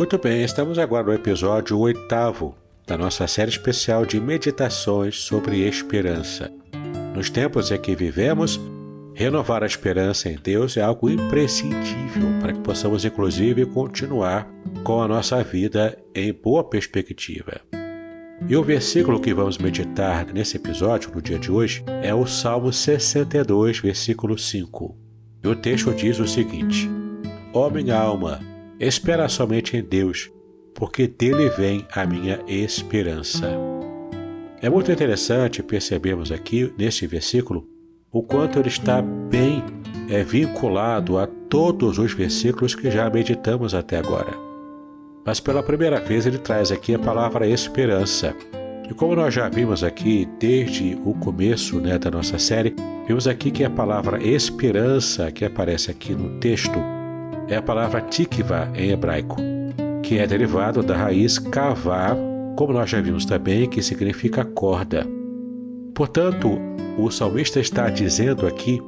Muito bem, estamos agora no episódio oitavo da nossa série especial de meditações sobre esperança. Nos tempos em que vivemos, renovar a esperança em Deus é algo imprescindível para que possamos, inclusive, continuar com a nossa vida em boa perspectiva. E o versículo que vamos meditar nesse episódio, no dia de hoje, é o Salmo 62, versículo 5. E o texto diz o seguinte: Ó oh, minha alma, Espera somente em Deus, porque dele vem a minha esperança. É muito interessante percebermos aqui, neste versículo, o quanto ele está bem é, vinculado a todos os versículos que já meditamos até agora. Mas pela primeira vez ele traz aqui a palavra esperança. E como nós já vimos aqui desde o começo né, da nossa série, vimos aqui que a palavra esperança que aparece aqui no texto é a palavra tikva em hebraico, que é derivado da raiz kavá, como nós já vimos também, que significa corda. Portanto, o salmista está dizendo aqui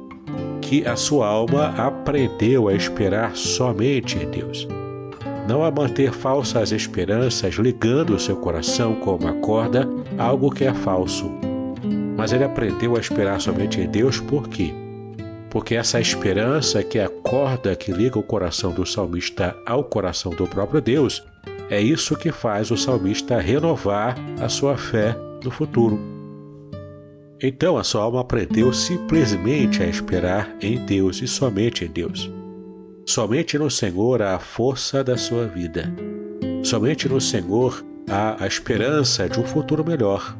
que a sua alma aprendeu a esperar somente em Deus. Não a manter falsas esperanças ligando o seu coração com uma corda, algo que é falso. Mas ele aprendeu a esperar somente em Deus por quê? Porque essa esperança que é a corda que liga o coração do salmista ao coração do próprio Deus, é isso que faz o salmista renovar a sua fé no futuro. Então a sua alma aprendeu simplesmente a esperar em Deus e somente em Deus. Somente no Senhor há a força da sua vida. Somente no Senhor há a esperança de um futuro melhor.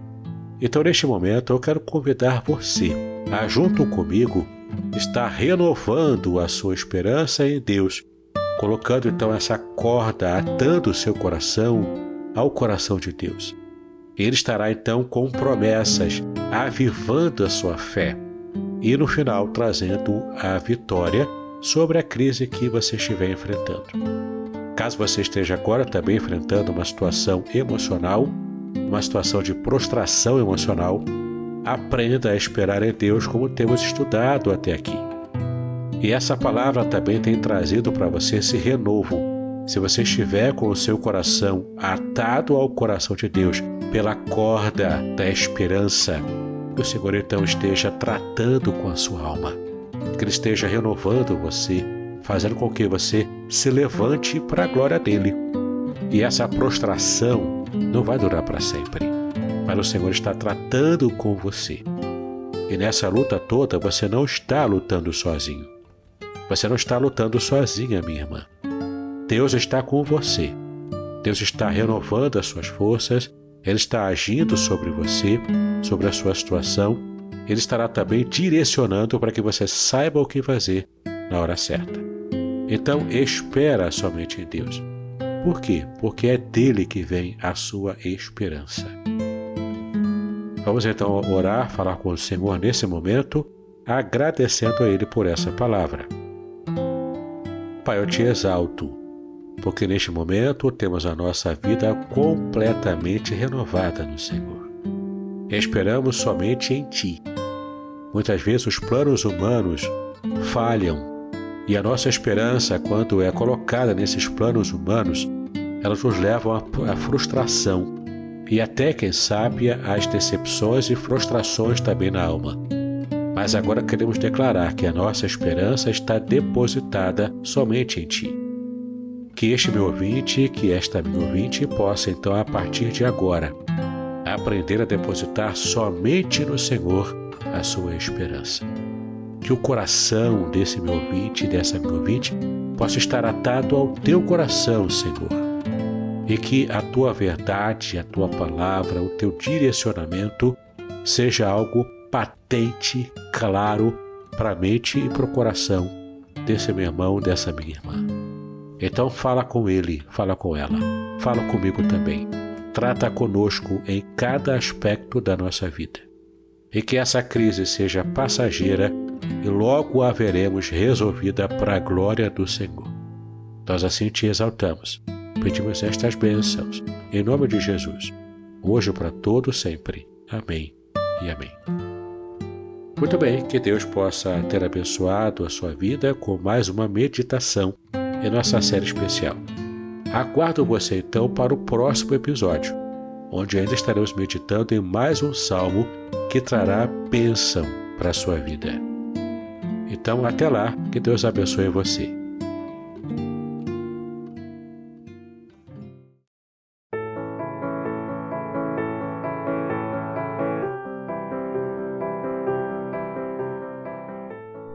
Então, neste momento, eu quero convidar você a, junto comigo, está renovando a sua esperança em Deus, colocando então essa corda, atando o seu coração ao coração de Deus. Ele estará então com promessas, avivando a sua fé e no final trazendo a vitória sobre a crise que você estiver enfrentando. Caso você esteja agora também enfrentando uma situação emocional, uma situação de prostração emocional, Aprenda a esperar em Deus como temos estudado até aqui. E essa palavra também tem trazido para você esse renovo. Se você estiver com o seu coração atado ao coração de Deus pela corda da esperança, que o Senhor então esteja tratando com a sua alma, que Ele esteja renovando você, fazendo com que você se levante para a glória dele. E essa prostração não vai durar para sempre mas o Senhor está tratando com você. E nessa luta toda você não está lutando sozinho. Você não está lutando sozinha, minha irmã. Deus está com você. Deus está renovando as suas forças, Ele está agindo sobre você, sobre a sua situação. Ele estará também direcionando para que você saiba o que fazer na hora certa. Então, espera somente em Deus. Por quê? Porque é dele que vem a sua esperança. Vamos então orar, falar com o Senhor nesse momento, agradecendo a Ele por essa palavra. Pai, eu te exalto, porque neste momento temos a nossa vida completamente renovada no Senhor. Esperamos somente em Ti. Muitas vezes os planos humanos falham e a nossa esperança, quando é colocada nesses planos humanos, elas nos levam à frustração e até, quem sabe, às decepções e frustrações também na alma. Mas agora queremos declarar que a nossa esperança está depositada somente em Ti. Que este meu ouvinte, que esta minha ouvinte possa então, a partir de agora, aprender a depositar somente no Senhor a sua esperança. Que o coração desse meu ouvinte, dessa minha ouvinte, possa estar atado ao teu coração, Senhor e que a tua verdade, a tua palavra, o teu direcionamento seja algo patente, claro para a mente e para o coração desse meu irmão, dessa minha irmã. Então fala com ele, fala com ela, fala comigo também. Trata conosco em cada aspecto da nossa vida. E que essa crise seja passageira e logo a veremos resolvida para a glória do Senhor. Nós assim te exaltamos pedimos estas bênçãos, em nome de Jesus, hoje para todo sempre. Amém e amém. Muito bem, que Deus possa ter abençoado a sua vida com mais uma meditação em nossa série especial. Aguardo você então para o próximo episódio, onde ainda estaremos meditando em mais um salmo que trará bênção para a sua vida. Então, até lá, que Deus abençoe você.